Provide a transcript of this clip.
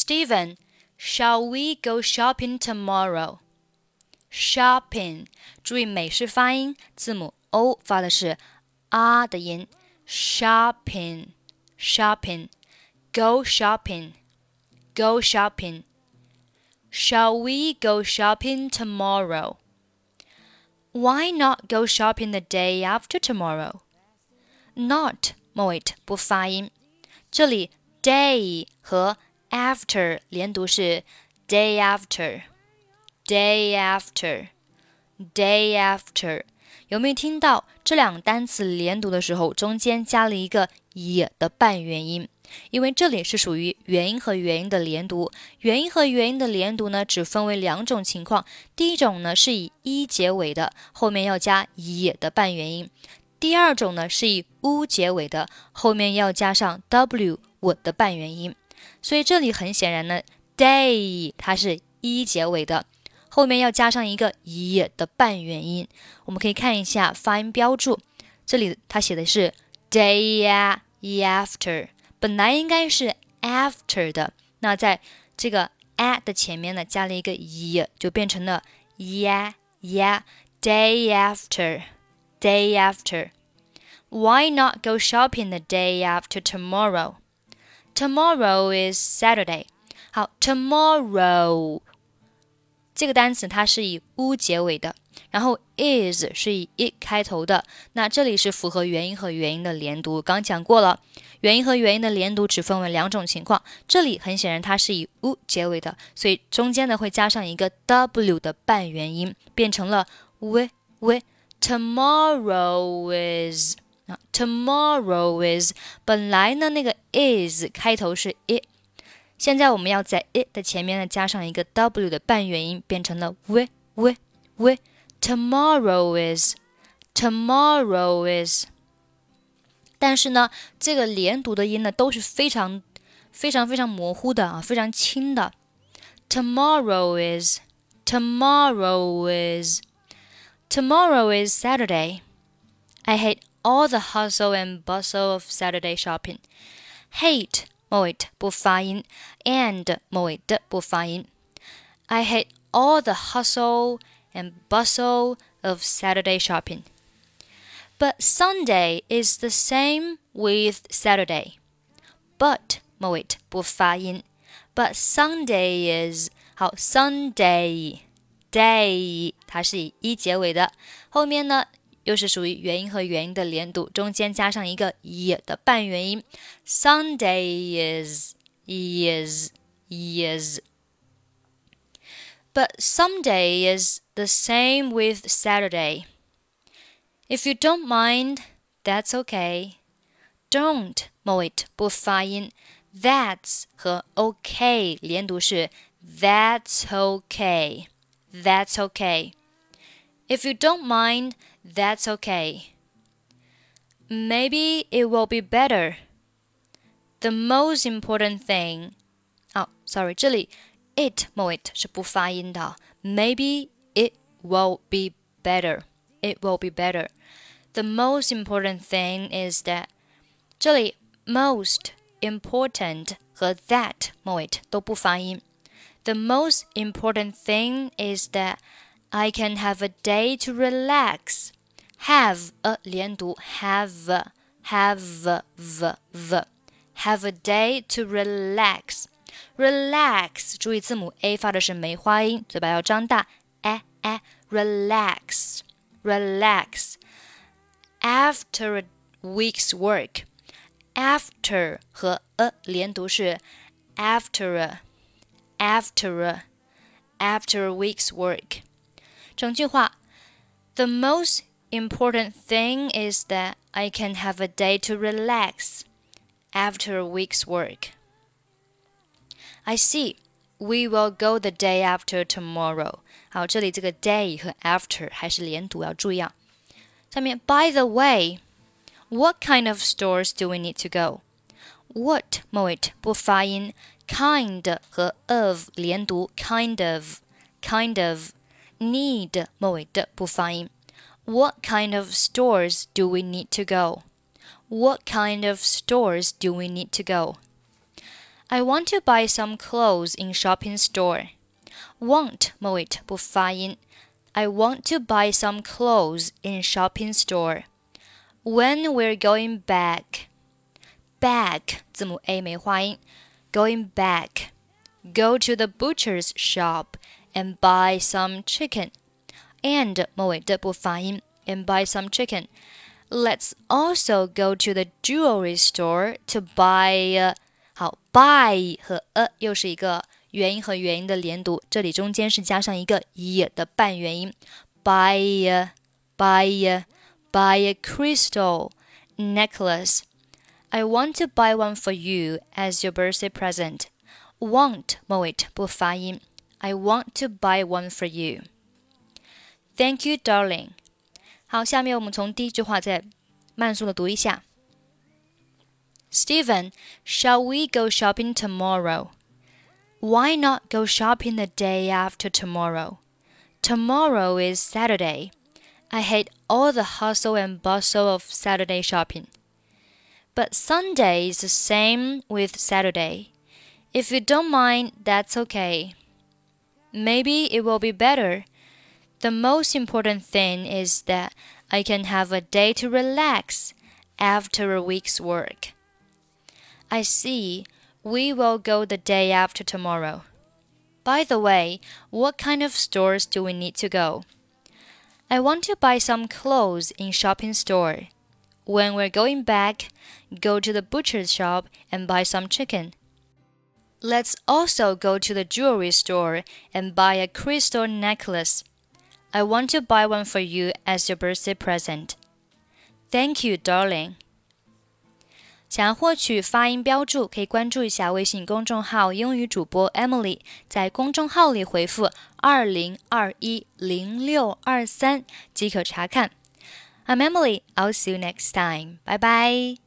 Steven, shall we go shopping tomorrow? Shopping，注意美式发音，字母 o 发的是啊的音。Shopping, shopping, go shopping, go shopping. Shall we go shopping tomorrow? Why not go shopping the day after tomorrow? Not 末尾不发音，这里 day 和 after 连读是 day after, day after, day after。有没有听到这两个单词连读的时候，中间加了一个也的半元音？因为这里是属于元音和元音的连读。元音和元音的连读呢，只分为两种情况。第一种呢是以一结尾的，后面要加也的半元音；第二种呢是以 u 结尾的，后面要加上 w 我的半元音。所以这里很显然呢，day 它是一结尾的，后面要加上一个也的半元音。我们可以看一下发音标注，这里它写的是 day after，本来应该是 after 的，那在这个 a 的前面呢加了一个也，就变成了 yeah yeah day after day after。Why not go shopping the day after tomorrow? Tomorrow is Saturday. 好，tomorrow 这个单词它是以 u 结尾的，然后 is 是以 it 开头的。那这里是符合元音和元音的连读。刚讲过了，元音和元音的连读只分为两种情况。这里很显然它是以 u 结尾的，所以中间呢会加上一个 w 的半元音，变成了 we we tomorrow is。那 tomorrow is 本来呢那个 is 开头是 it，现在我们要在 it 的前面呢加上一个 w 的半元音，变成了 we we we tomorrow is tomorrow is。但是呢，这个连读的音呢都是非常非常非常模糊的啊，非常轻的。Tomorrow is tomorrow is tomorrow is Saturday. I hate all the hustle and bustle of Saturday shopping. Hate 末尾不发音，and 末尾的不发音。I hate all the hustle and bustle of Saturday shopping. But Sunday is the same with Saturday. But 末尾不发音。But Sunday is 好，Sunday day 它是以一结尾的，后面呢 又是属于元音和元音的连读，中间加上一个 y 的半元音。Sunday is is is。But Sunday is the same with Saturday. If you don't mind, that's okay. Don't 末尾不发音，that's 和 OK 连读是 that's okay, that's okay. If you don't mind, that's okay. Maybe it will be better. The most important thing. 哦，sorry，这里 it 末尾是不发音的。Maybe it will be better. It will be better. The most important thing is that 这里 most important 和 that 末尾都不发音。The most important thing is that I can have a day to relax. Have a 连读，have have v v have a day to relax. Relax，注意字母 a 发的是梅花音，嘴巴要张大。哎哎，relax relax. After a week's work, after 和 a 连读是 after a after a after a week's work. 整句话，The most important thing is that I can have a day to relax after a week's work. I see. We will go the day after tomorrow. 好，这里这个 day 和 after 还是连读，要注意啊。下面，By the way, what kind of stores do we need to go? What 末尾不发音，kind 和 of 连读，kind of, kind of need 末尾的不发音。 What kind of stores do we need to go? What kind of stores do we need to go? I want to buy some clothes in shopping store. Want 末尾不发音。I want to buy some clothes in shopping store. When we're going back, back 字母 a 没发音。Going back, go to the butcher's shop and buy some chicken. And 末尾的不发音。And buy some chicken. Let's also go to the jewelry store to buy. 好，buy 和 a 又是一个元音和元音的连读，这里中间是加上一个 e 的半元音。buy buy buy a crystal necklace. I want to buy one for you as your birthday present. Want 末尾不发音。I want to buy one for you. Thank you, darling。好，下面我们从第一句话再慢速的读一下。Steven, shall we go shopping tomorrow? Why not go shopping the day after tomorrow? Tomorrow is Saturday. I hate all the hustle and bustle of Saturday shopping. But Sunday is the same with Saturday. If you don't mind, that's okay. Maybe it will be better the most important thing is that I can have a day to relax after a week's work. I see. We will go the day after tomorrow. By the way, what kind of stores do we need to go? I want to buy some clothes in shopping store. When we're going back, go to the butcher's shop and buy some chicken. Let's also go to the jewelry store and buy a crystal necklace. I want to buy one for you as your birthday present. Thank you, darling. 想要获取发音标注，可以关注一下微信公众号“英语主播 Emily”，在公众号里回复“二零二一零六二三”即可查看。I'm Emily. I'll see you next time. Bye bye.